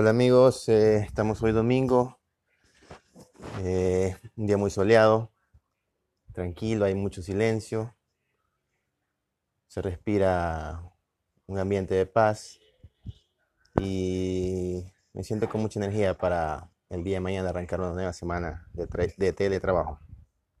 Hola amigos, eh, estamos hoy domingo, eh, un día muy soleado, tranquilo, hay mucho silencio, se respira un ambiente de paz y me siento con mucha energía para el día de mañana arrancar una nueva semana de, de teletrabajo.